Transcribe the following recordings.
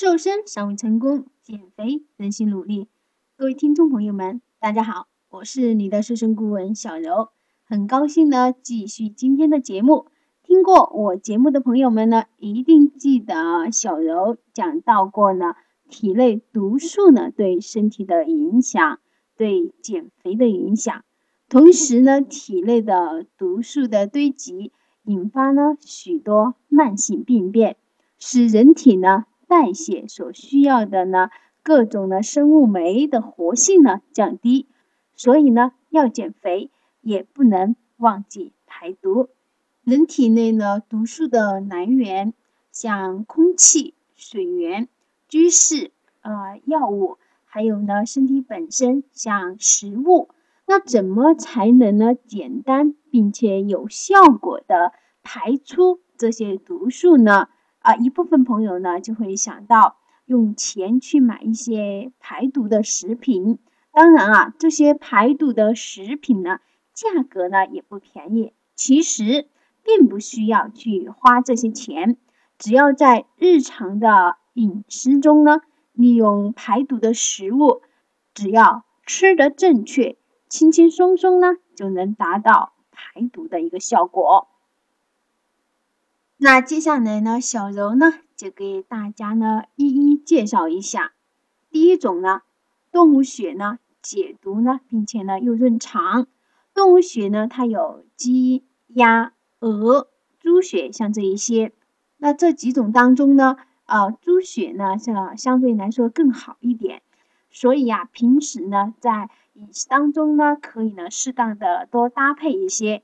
瘦身尚未成功，减肥仍需努力。各位听众朋友们，大家好，我是你的瘦身顾问小柔，很高兴呢继续今天的节目。听过我节目的朋友们呢，一定记得小柔讲到过呢，体内毒素呢对身体的影响，对减肥的影响。同时呢，体内的毒素的堆积，引发呢许多慢性病变，使人体呢。代谢所需要的呢，各种的生物酶的活性呢降低，所以呢要减肥也不能忘记排毒。人体内呢毒素的来源，像空气、水源、居室、呃药物，还有呢身体本身像食物。那怎么才能呢简单并且有效果的排出这些毒素呢？啊，一部分朋友呢就会想到用钱去买一些排毒的食品。当然啊，这些排毒的食品呢，价格呢也不便宜。其实并不需要去花这些钱，只要在日常的饮食中呢，利用排毒的食物，只要吃得正确，轻轻松松呢就能达到排毒的一个效果。那接下来呢，小柔呢就给大家呢一一介绍一下。第一种呢，动物血呢解毒呢，并且呢又润肠。动物血呢，它有鸡、鸭、鹅、猪血，像这一些。那这几种当中呢，呃，猪血呢是相对来说更好一点。所以呀，平时呢在饮食当中呢，可以呢适当的多搭配一些。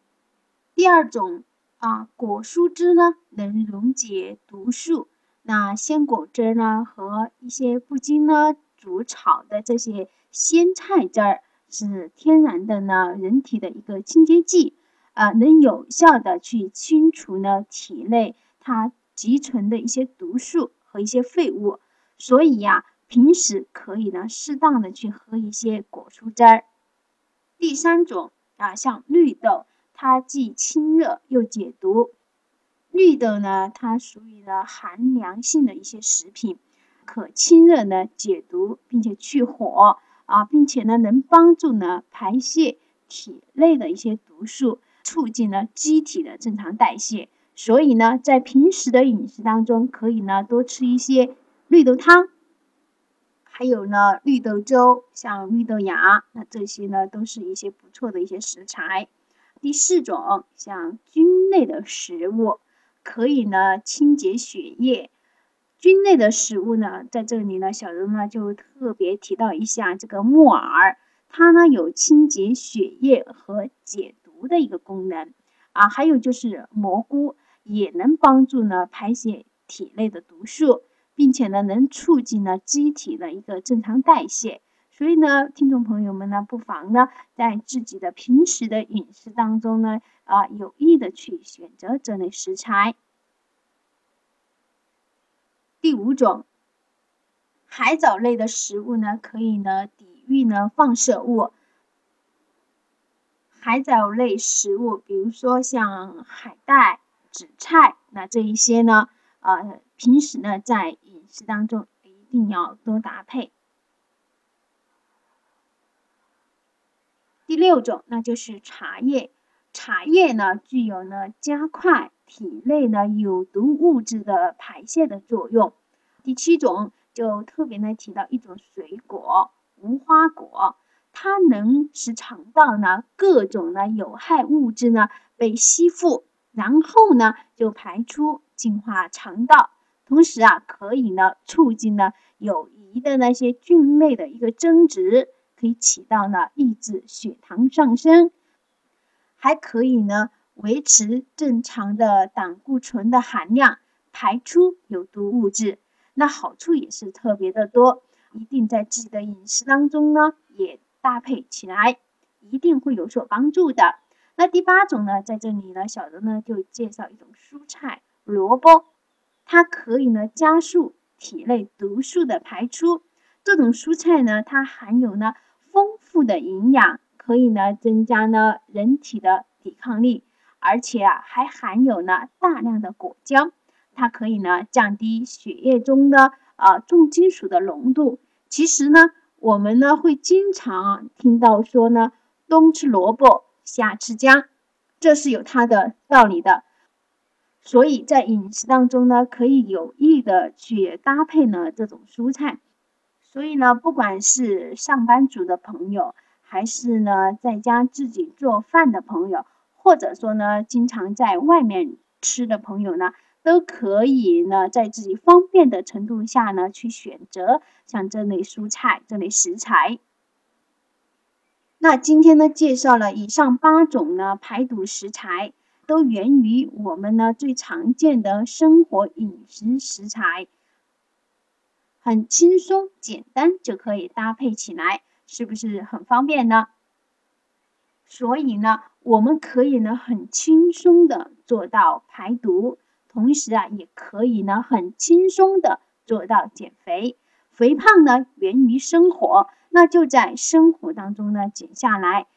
第二种。啊，果蔬汁呢能溶解毒素，那鲜果汁呢和一些不经呢煮炒的这些鲜菜汁儿是天然的呢，人体的一个清洁剂，啊，能有效的去清除呢体内它积存的一些毒素和一些废物，所以呀，平时可以呢适当的去喝一些果蔬汁儿。第三种啊，像绿豆。它既清热又解毒。绿豆呢，它属于呢寒凉性的一些食品，可清热呢解毒，并且去火啊，并且呢能帮助呢排泄体内的一些毒素，促进呢机体的正常代谢。所以呢，在平时的饮食当中，可以呢多吃一些绿豆汤，还有呢绿豆粥，像绿豆芽，那这些呢都是一些不错的一些食材。第四种，像菌类的食物，可以呢清洁血液。菌类的食物呢，在这里呢，小柔呢就特别提到一下这个木耳，它呢有清洁血液和解毒的一个功能啊。还有就是蘑菇，也能帮助呢排泄体内的毒素，并且呢能促进呢机体的一个正常代谢。所以呢，听众朋友们呢，不妨呢，在自己的平时的饮食当中呢，啊，有意的去选择这类食材。第五种，海藻类的食物呢，可以呢抵御呢放射物。海藻类食物，比如说像海带、紫菜，那这一些呢，呃，平时呢在饮食当中一定要多搭配。第六种，那就是茶叶。茶叶呢，具有呢加快体内呢有毒物质的排泄的作用。第七种，就特别呢提到一种水果——无花果，它能使肠道呢各种呢有害物质呢被吸附，然后呢就排出，净化肠道。同时啊，可以呢促进呢有益的那些菌类的一个增殖。可以起到呢抑制血糖上升，还可以呢维持正常的胆固醇的含量，排出有毒物质。那好处也是特别的多，一定在自己的饮食当中呢也搭配起来，一定会有所帮助的。那第八种呢，在这里呢，小柔呢就介绍一种蔬菜萝卜，它可以呢加速体内毒素的排出。这种蔬菜呢，它含有呢。丰富的营养可以呢增加呢人体的抵抗力，而且啊还含有呢大量的果胶，它可以呢降低血液中的啊重金属的浓度。其实呢，我们呢会经常听到说呢，冬吃萝卜，夏吃姜，这是有它的道理的。所以在饮食当中呢，可以有意的去搭配呢这种蔬菜。所以呢，不管是上班族的朋友，还是呢在家自己做饭的朋友，或者说呢经常在外面吃的朋友呢。都可以呢，在自己方便的程度下呢，去选择像这类蔬菜、这类食材。那今天呢，介绍了以上八种呢排毒食材，都源于我们呢最常见的生活饮食食材，很轻松简单就可以搭配起来，是不是很方便呢？所以呢，我们可以呢很轻松的做到排毒。同时啊，也可以呢，很轻松的做到减肥。肥胖呢，源于生活，那就在生活当中呢减下来，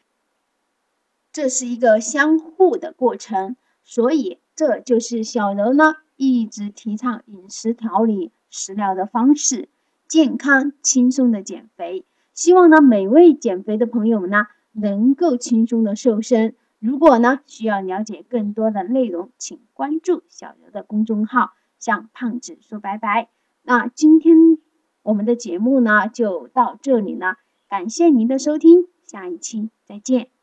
这是一个相互的过程。所以，这就是小柔呢一直提倡饮食调理食疗的方式，健康轻松的减肥。希望呢，每位减肥的朋友们呢，能够轻松的瘦身。如果呢需要了解更多的内容，请关注小刘的公众号，向胖子说拜拜。那今天我们的节目呢就到这里了，感谢您的收听，下一期再见。